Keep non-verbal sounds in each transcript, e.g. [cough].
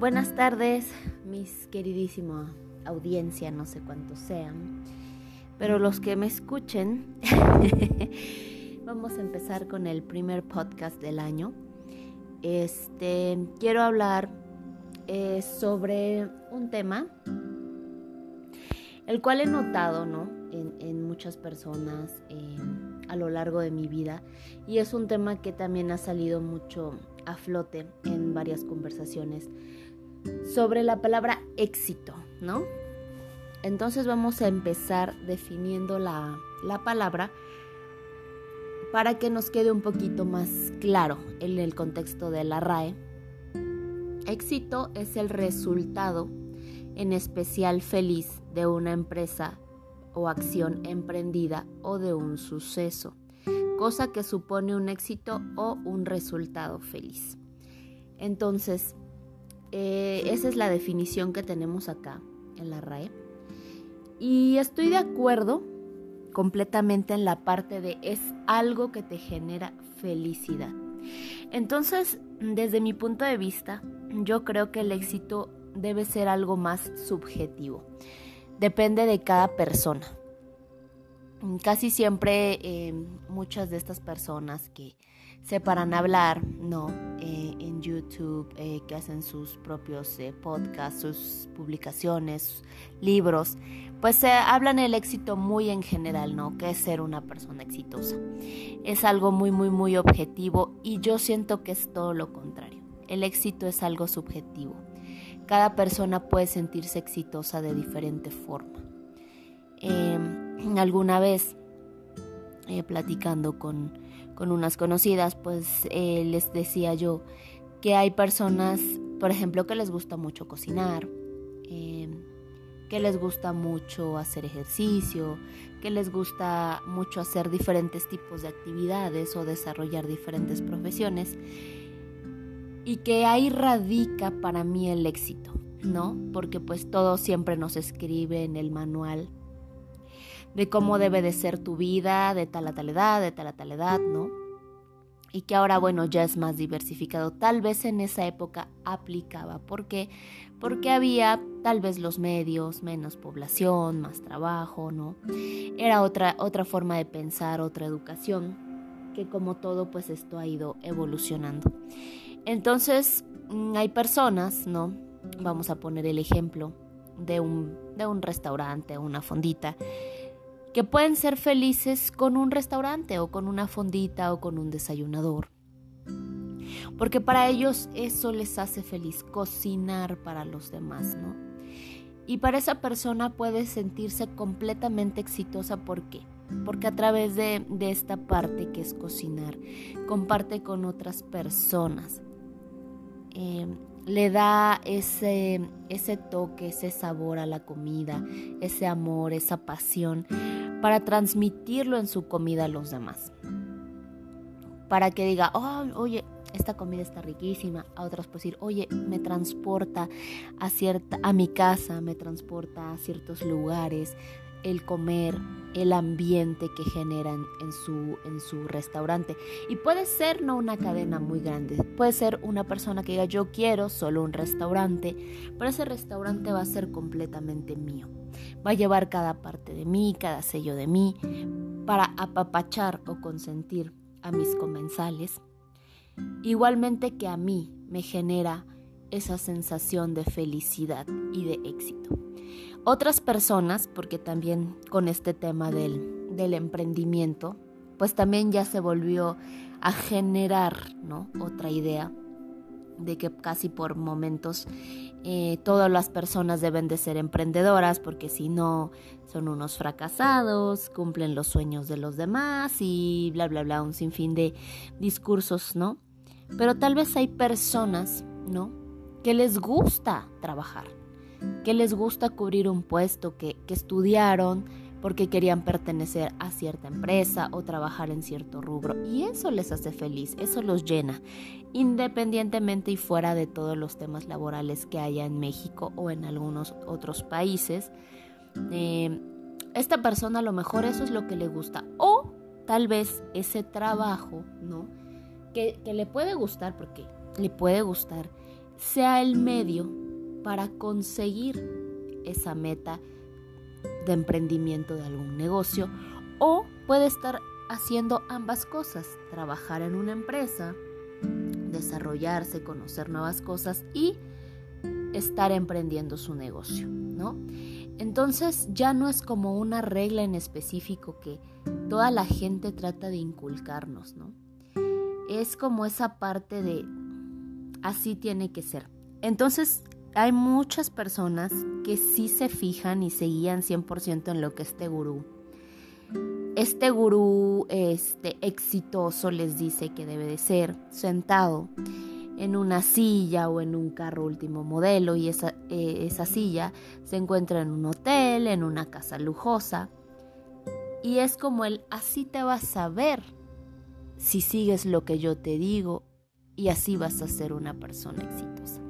Buenas tardes, mis queridísima audiencia, no sé cuántos sean, pero los que me escuchen, [laughs] vamos a empezar con el primer podcast del año. Este, quiero hablar eh, sobre un tema, el cual he notado, ¿no? En, muchas personas eh, a lo largo de mi vida y es un tema que también ha salido mucho a flote en varias conversaciones sobre la palabra éxito, ¿no? Entonces vamos a empezar definiendo la, la palabra para que nos quede un poquito más claro en el contexto de la RAE. Éxito es el resultado, en especial feliz, de una empresa o acción emprendida o de un suceso, cosa que supone un éxito o un resultado feliz. Entonces, eh, esa es la definición que tenemos acá en la RAE. Y estoy de acuerdo completamente en la parte de es algo que te genera felicidad. Entonces, desde mi punto de vista, yo creo que el éxito debe ser algo más subjetivo. Depende de cada persona. Casi siempre eh, muchas de estas personas que se paran a hablar, ¿no? Eh, en YouTube, eh, que hacen sus propios eh, podcasts, sus publicaciones, libros, pues se hablan el éxito muy en general, ¿no? Que es ser una persona exitosa. Es algo muy, muy, muy objetivo y yo siento que es todo lo contrario. El éxito es algo subjetivo. Cada persona puede sentirse exitosa de diferente forma. Em, alguna vez, platicando con con unas conocidas, pues eh, les decía yo que hay personas, por ejemplo, que les gusta mucho cocinar, em, que les gusta mucho hacer ejercicio, que les gusta mucho hacer diferentes tipos de actividades o desarrollar diferentes profesiones y que ahí radica para mí el éxito, ¿no? Porque pues todo siempre nos escribe en el manual de cómo debe de ser tu vida de tal a tal edad, de tal a tal edad, ¿no? Y que ahora, bueno, ya es más diversificado. Tal vez en esa época aplicaba. ¿Por qué? Porque había tal vez los medios, menos población, más trabajo, ¿no? Era otra, otra forma de pensar, otra educación, que como todo, pues esto ha ido evolucionando. Entonces, mm, hay personas, ¿no? Vamos a poner el ejemplo de un, de un restaurante, una fondita, que pueden ser felices con un restaurante o con una fondita o con un desayunador. Porque para ellos eso les hace feliz, cocinar para los demás, ¿no? Y para esa persona puede sentirse completamente exitosa, ¿por qué? Porque a través de, esta parte que es cocinar, comparte con otras personas. Eh, le da ese, ese toque, ese sabor a la comida, ese amor, esa pasión para transmitirlo en su comida a los demás. Para que diga, oh, oye, esta comida está riquísima. A otros pues decir, oye, me transporta a, cierta, a mi casa, me transporta a ciertos lugares, el comer, el ambiente que generan en su, en su restaurante. Y puede ser no una cadena muy grande, puede ser una persona que diga yo quiero solo un restaurante, pero ese restaurante va a ser completamente mío. Va a llevar cada parte de mí, cada sello de mí, para apapachar o consentir a mis comensales. Igualmente que a mí me genera esa sensación de felicidad y de éxito. Otras personas, porque también con este tema del, del emprendimiento, pues también ya se volvió a generar ¿no? otra idea de que casi por momentos eh, todas las personas deben de ser emprendedoras porque si no son unos fracasados, cumplen los sueños de los demás y bla, bla, bla, un sinfín de discursos, ¿no? Pero tal vez hay personas, ¿no? Que les gusta trabajar, que les gusta cubrir un puesto, que, que estudiaron porque querían pertenecer a cierta empresa o trabajar en cierto rubro. Y eso les hace feliz, eso los llena, independientemente y fuera de todos los temas laborales que haya en México o en algunos otros países. Eh, esta persona a lo mejor eso es lo que le gusta. O tal vez ese trabajo, ¿no? Que, que le puede gustar, porque le puede gustar sea el medio para conseguir esa meta de emprendimiento de algún negocio o puede estar haciendo ambas cosas, trabajar en una empresa, desarrollarse, conocer nuevas cosas y estar emprendiendo su negocio, ¿no? Entonces ya no es como una regla en específico que toda la gente trata de inculcarnos, ¿no? Es como esa parte de así tiene que ser. Entonces hay muchas personas que sí se fijan y se guían 100% en lo que este gurú este gurú este, exitoso les dice que debe de ser sentado en una silla o en un carro último modelo y esa, eh, esa silla se encuentra en un hotel, en una casa lujosa. Y es como el así te vas a ver si sigues lo que yo te digo y así vas a ser una persona exitosa.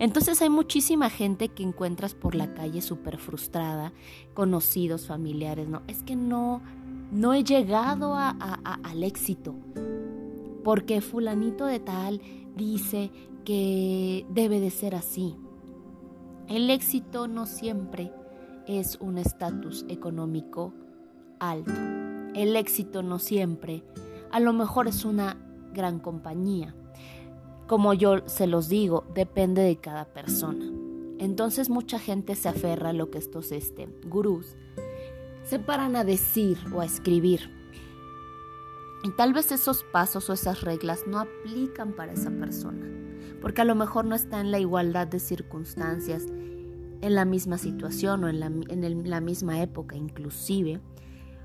Entonces hay muchísima gente que encuentras por la calle súper frustrada, conocidos, familiares, ¿no? Es que no, no he llegado a, al éxito, porque fulanito de tal dice que debe de ser así. El éxito no siempre es un estatus económico alto. El éxito no siempre, a lo mejor es una gran compañía como yo se los digo, depende de cada persona. Entonces mucha gente se aferra a lo que estos este, gurús se paran a decir o a escribir. Y tal vez esos pasos o esas reglas no aplican para esa persona, porque a lo mejor no está en la igualdad de circunstancias, en la misma situación o en la, en la misma época inclusive,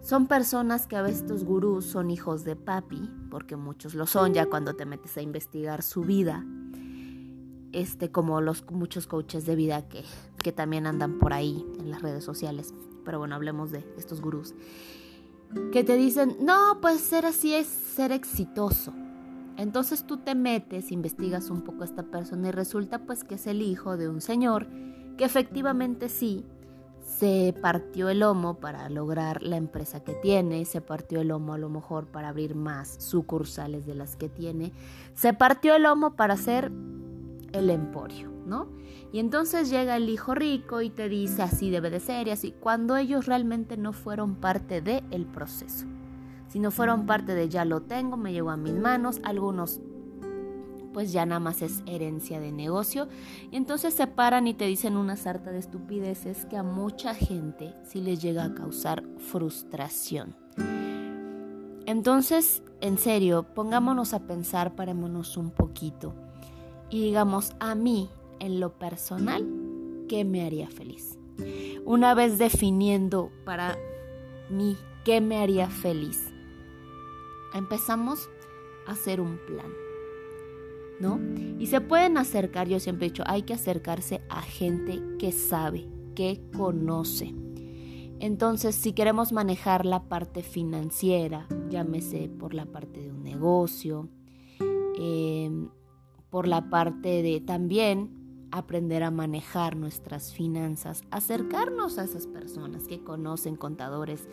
son personas que a veces estos gurús son hijos de papi, porque muchos lo son ya cuando te metes a investigar su vida. Este, como los muchos coaches de vida que, que también andan por ahí en las redes sociales. Pero bueno, hablemos de estos gurús. Que te dicen, no, pues ser así es ser exitoso. Entonces tú te metes, investigas un poco a esta persona y resulta pues que es el hijo de un señor que efectivamente sí se partió el lomo para lograr la empresa que tiene, se partió el lomo a lo mejor para abrir más sucursales de las que tiene, se partió el lomo para hacer el emporio, ¿no? Y entonces llega el hijo rico y te dice así debe de ser y así, cuando ellos realmente no fueron parte del el proceso, sino fueron parte de ya lo tengo, me llegó a mis manos, algunos pues ya nada más es herencia de negocio. Y entonces se paran y te dicen una sarta de estupideces que a mucha gente sí les llega a causar frustración. Entonces, en serio, pongámonos a pensar, parémonos un poquito y digamos a mí, en lo personal, ¿qué me haría feliz? Una vez definiendo para mí qué me haría feliz, empezamos a hacer un plan. ¿No? Y se pueden acercar, yo siempre he dicho, hay que acercarse a gente que sabe, que conoce. Entonces, si queremos manejar la parte financiera, llámese por la parte de un negocio, em, por la parte de también aprender a manejar nuestras finanzas, acercarnos a esas personas que conocen contadores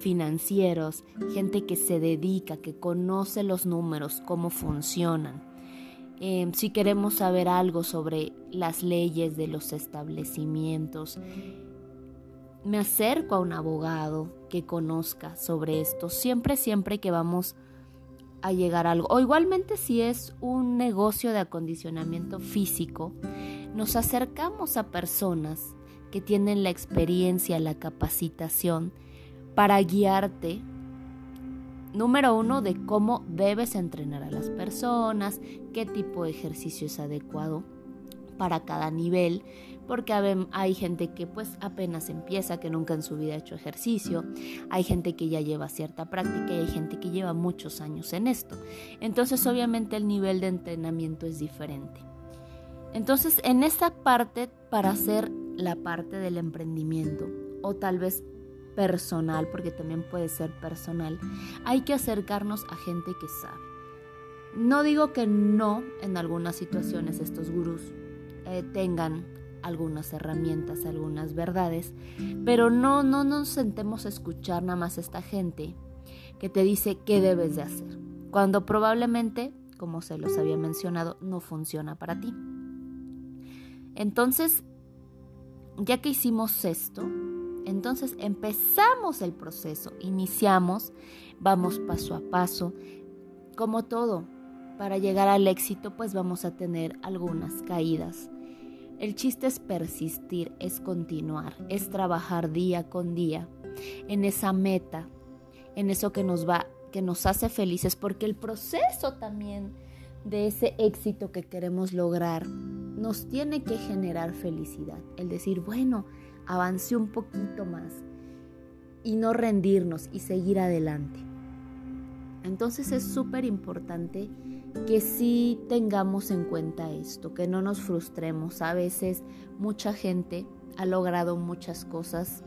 financieros, gente que se dedica, que conoce los números, cómo funcionan Em, si queremos saber algo sobre las leyes de los establecimientos, me acerco a un abogado que conozca sobre esto, siempre, siempre que vamos a llegar a algo. O igualmente si es un negocio de acondicionamiento físico, nos acercamos a personas que tienen la experiencia, la capacitación para guiarte Número uno, de cómo debes entrenar a las personas, qué tipo de ejercicio es adecuado para cada nivel, porque hay gente que pues apenas empieza, que nunca en su vida ha hecho ejercicio, hay gente que ya lleva cierta práctica y hay gente que lleva muchos años en esto. Entonces obviamente el nivel de entrenamiento es diferente. Entonces en esta parte, para hacer la parte del emprendimiento, o tal vez personal, porque también puede ser personal, hay que acercarnos a gente que sabe. No digo que no en algunas situaciones estos gurús eh, tengan algunas herramientas, algunas verdades, pero no, no nos sentemos a escuchar nada más a esta gente que te dice qué debes de hacer, cuando probablemente, como se los había mencionado, no funciona para ti. Entonces, ya que hicimos esto, entonces empezamos el proceso, iniciamos, vamos paso a paso, como todo, para llegar al éxito pues vamos a tener algunas caídas. El chiste es persistir, es continuar, es trabajar día con día en esa meta, en eso que nos va, que nos hace felices, porque el proceso también de ese éxito que queremos lograr nos tiene que generar felicidad. El decir, bueno, avancé un poquito más y no rendirnos y seguir adelante. Entonces es súper importante que sí tengamos en cuenta esto, que no nos frustremos. A veces mucha gente ha logrado muchas cosas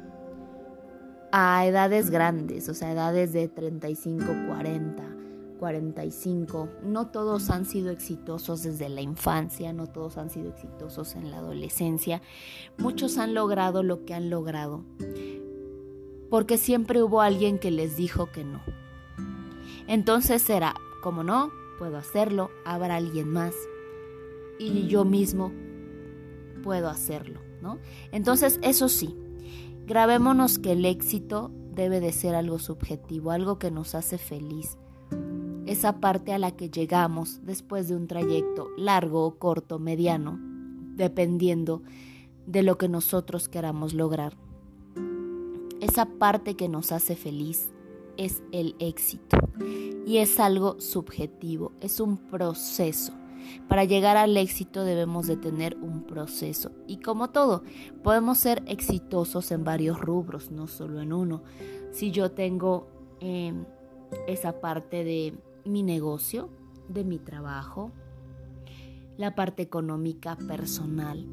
a edades grandes, o sea, edades de 35, 40, 45. No todos han sido exitosos desde la infancia, no todos han sido exitosos en la adolescencia. Muchos han logrado lo que han logrado, porque siempre hubo alguien que les dijo que no. Entonces será, como no, puedo hacerlo, habrá alguien más y yo mismo puedo hacerlo, ¿no? Entonces, eso sí, grabémonos que el éxito debe de ser algo subjetivo, algo que nos hace feliz. Esa parte a la que llegamos después de un trayecto largo o corto, mediano, dependiendo de lo que nosotros queramos lograr. Esa parte que nos hace feliz es el éxito y es algo subjetivo, es un proceso. Para llegar al éxito debemos de tener un proceso y como todo, podemos ser exitosos en varios rubros, no solo en uno. Si yo tengo em, esa parte de mi negocio, de mi trabajo, la parte económica personal,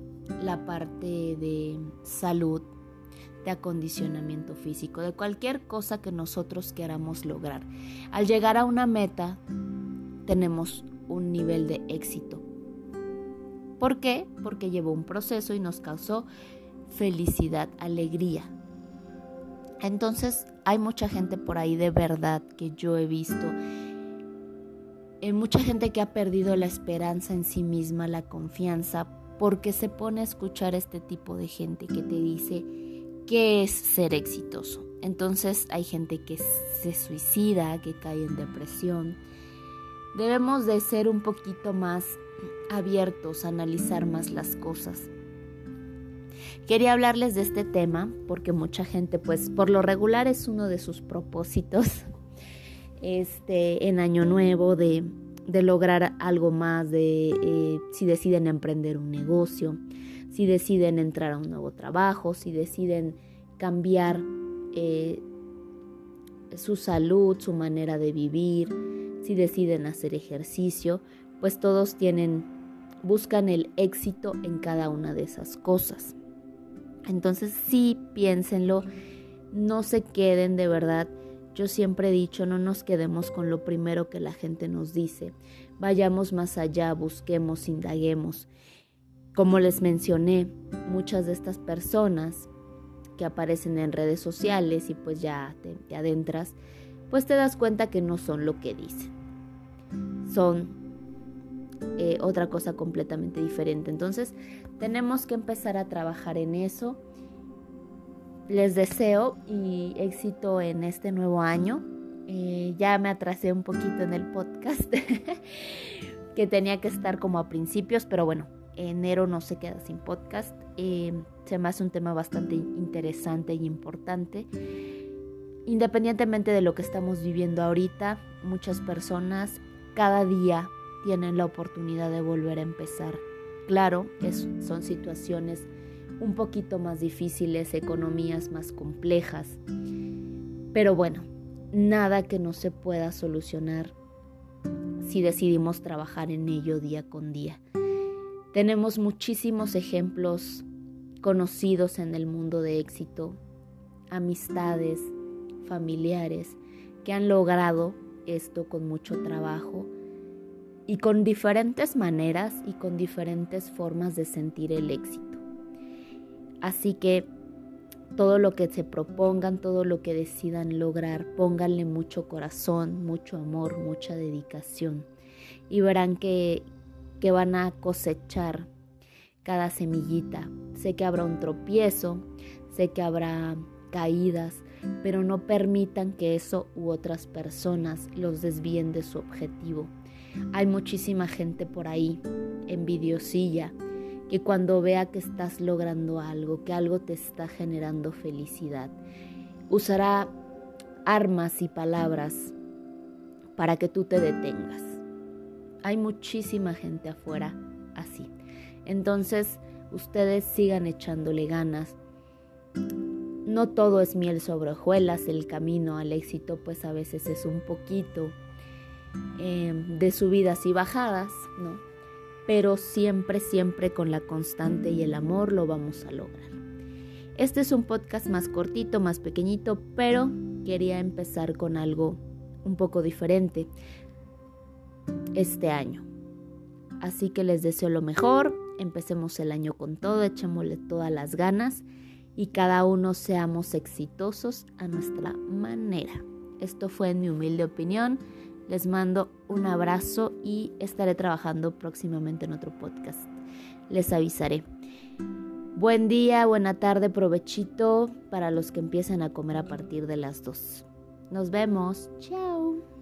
la parte de salud, de acondicionamiento físico, de cualquier cosa que nosotros queramos lograr. Al llegar a una meta, tenemos un nivel de éxito. ¿Por qué? Porque llevó un proceso y nos causó felicidad, alegría. Entonces hay mucha gente por ahí de verdad que yo he visto, hay mucha gente que ha perdido la esperanza en sí misma, la confianza, porque se pone a escuchar este tipo de gente que te dice, qué es ser exitoso. Entonces hay gente que se suicida, que cae en depresión. Debemos de ser un poquito más abiertos analizar más las cosas. Quería hablarles de este tema porque mucha gente, pues por lo regular es uno de sus propósitos este, en Año Nuevo de, lograr algo más, de eh, si deciden emprender un negocio, si deciden entrar a un nuevo trabajo, si deciden cambiar eh, su salud, su manera de vivir, si deciden hacer ejercicio, pues todos tienen, buscan el éxito en cada una de esas cosas. Entonces sí, piénsenlo, no se queden de verdad. Yo siempre he dicho, no nos quedemos con lo primero que la gente nos dice. Vayamos más allá, busquemos, indaguemos. Como les mencioné, muchas de estas personas que aparecen en redes sociales y pues ya te, adentras, pues te das cuenta que no son lo que dicen. Son eh, otra cosa completamente diferente. Entonces tenemos que empezar a trabajar en eso. Les deseo y éxito en este nuevo año. Eh, ya me atrasé un poquito en el podcast, [laughs] que tenía que estar como a principios, pero bueno, enero no se queda sin podcast. Eh, se me hace un tema bastante interesante y importante. Independientemente de lo que estamos viviendo ahorita, muchas personas cada día tienen la oportunidad de volver a empezar. Claro, es, son situaciones un poquito más difíciles, economías más complejas, pero bueno, nada que no se pueda solucionar si decidimos trabajar en ello día con día. Tenemos muchísimos ejemplos conocidos en el mundo de éxito, amistades, familiares que han logrado esto con mucho trabajo y con diferentes maneras y con diferentes formas de sentir el éxito. Así que todo lo que se propongan, todo lo que decidan lograr, pónganle mucho corazón, mucho amor, mucha dedicación y verán que, que van a cosechar cada semillita. Sé que habrá un tropiezo, sé que habrá caídas, pero no permitan que eso u otras personas los desvíen de su objetivo. Hay muchísima gente por ahí, envidiosilla, que cuando vea que estás logrando algo, que algo te está generando felicidad, usará armas y palabras para que tú te detengas. Hay muchísima gente afuera así. Entonces, ustedes sigan echándole ganas. No todo es miel sobre hojuelas, el camino al éxito pues a veces es un poquito em, de subidas y bajadas, ¿no? Pero siempre, siempre con la constante y el amor lo vamos a lograr. Este es un podcast más cortito, más pequeñito, pero quería empezar con algo un poco diferente este año. Así que les deseo lo mejor, empecemos el año con todo, echémosle todas las ganas y cada uno seamos exitosos a nuestra manera. Esto fue en mi humilde opinión. Les mando un abrazo y estaré trabajando próximamente en otro podcast. Les avisaré. Buen día, buena tarde, provechito para los que empiezan a comer a partir de las 2. Nos vemos. Chao.